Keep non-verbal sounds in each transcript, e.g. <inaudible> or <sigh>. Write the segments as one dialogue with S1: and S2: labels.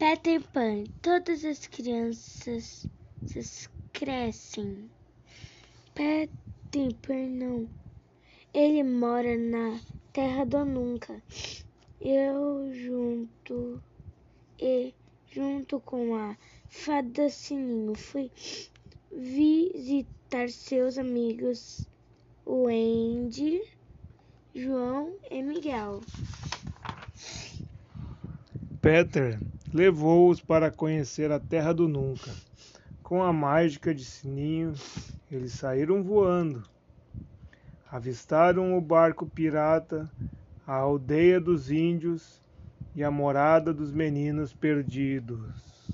S1: Peter Pan, todas as crianças crescem. Peter Pan não. Ele mora na terra do nunca. Eu junto e junto com a fada Sininho fui visitar seus amigos o Andy, João e Miguel.
S2: Peter levou-os para conhecer a terra do nunca. Com a mágica de Sininho, eles saíram voando. Avistaram o barco pirata, a aldeia dos índios e a morada dos meninos perdidos.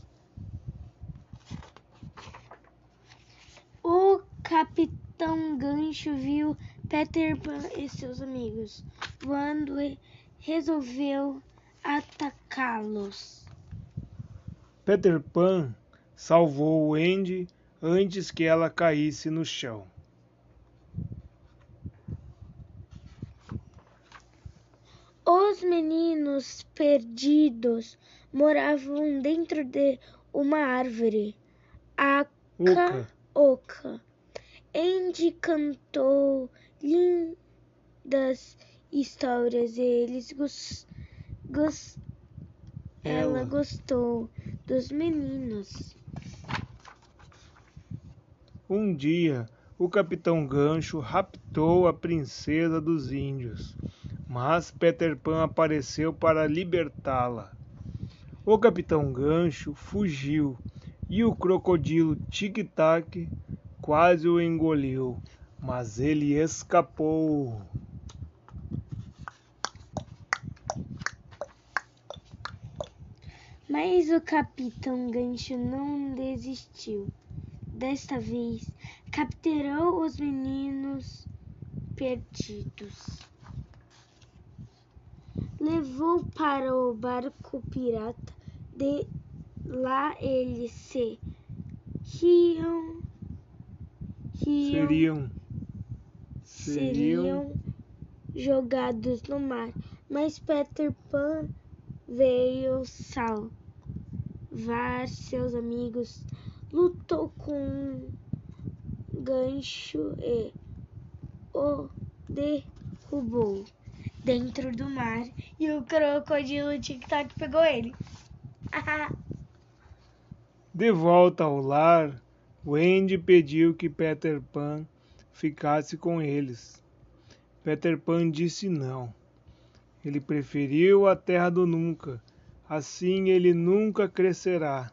S1: O capitão Gancho viu Peter Pan e seus amigos voando e resolveu atacá-los.
S2: Peter Pan salvou Andy antes que ela caísse no chão.
S1: Os meninos perdidos moravam dentro de uma árvore, a
S2: Oca.
S1: oca. Andy cantou lindas histórias e eles gos, gos, ela
S2: Ela.
S1: gostou dos meninos.
S2: Um dia, o capitão Gancho raptou a princesa dos índios, mas Peter Pan apareceu para libertá-la. O capitão Gancho fugiu e o crocodilo Tic-Tac quase o engoliu, mas ele escapou.
S1: Mas o capitão Gancho não desistiu. Desta vez, capturou os meninos perdidos. Levou para o barco pirata. De lá eles se riam, riam
S2: Seriam,
S1: seriam jogados no mar, mas Peter Pan veio salvar seus amigos, lutou com um gancho e o derrubou dentro do mar e o crocodilo tic-tac pegou ele. <laughs>
S2: De volta ao lar, Wendy pediu que Peter Pan ficasse com eles. Peter Pan disse não. Ele preferiu a terra do nunca. Assim ele nunca crescerá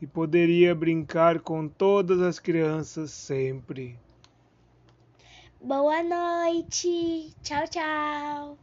S2: e poderia brincar com todas as crianças sempre.
S1: Boa noite. Tchau, tchau.